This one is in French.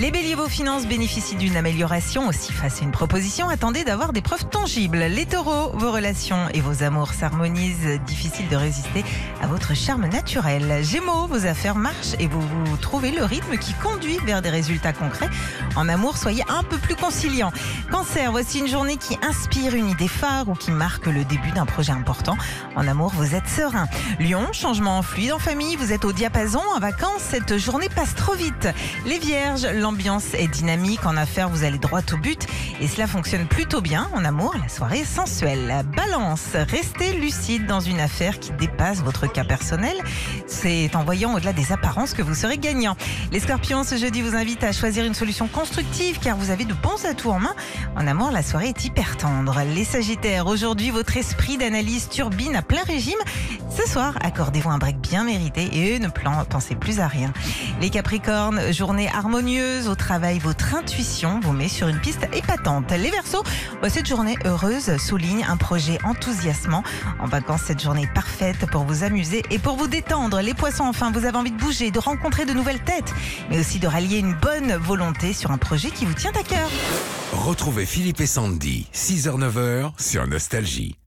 Les béliers, vos finances bénéficient d'une amélioration. Aussi, face à une proposition, attendez d'avoir des preuves tangibles. Les taureaux, vos relations et vos amours s'harmonisent. Difficile de résister à votre charme naturel. Gémeaux, vos affaires marchent et vous, vous trouvez le rythme qui conduit vers des résultats concrets. En amour, soyez un peu plus conciliant. Cancer, voici une journée qui inspire une idée phare ou qui marque le début d'un projet important. En amour, vous êtes serein. Lion, changement fluide en famille, vous êtes au diapason. En vacances, cette journée passe trop vite. Les vierges, l'ambiance est dynamique. En affaires, vous allez droit au but et cela fonctionne plutôt bien. En amour, la soirée est sensuelle. Balance, restez lucide dans une affaire qui dépasse votre cas personnel. C'est en voyant au-delà des apparences que vous serez gagnant. Les scorpions, ce jeudi, vous invite à choisir une solution constructive car vous avez de bons atouts en main. En amour, la soirée est hyper tendre. Les sagittaires, aujourd'hui, votre esprit d'analyse turbine à plein régime. Ce soir, accordez-vous un break bien mérité et ne pensez plus à rien. Les capricornes, journée harmonieuse au travail, votre intuition vous met sur une piste épatante. Les versos, cette journée heureuse souligne un projet enthousiasmant. En vacances, cette journée est parfaite pour vous amuser et pour vous détendre. Les poissons, enfin, vous avez envie de bouger, de rencontrer de nouvelles têtes, mais aussi de rallier une bonne volonté sur un projet qui vous tient à cœur. Retrouvez Philippe et Sandy, 6h-9h sur Nostalgie.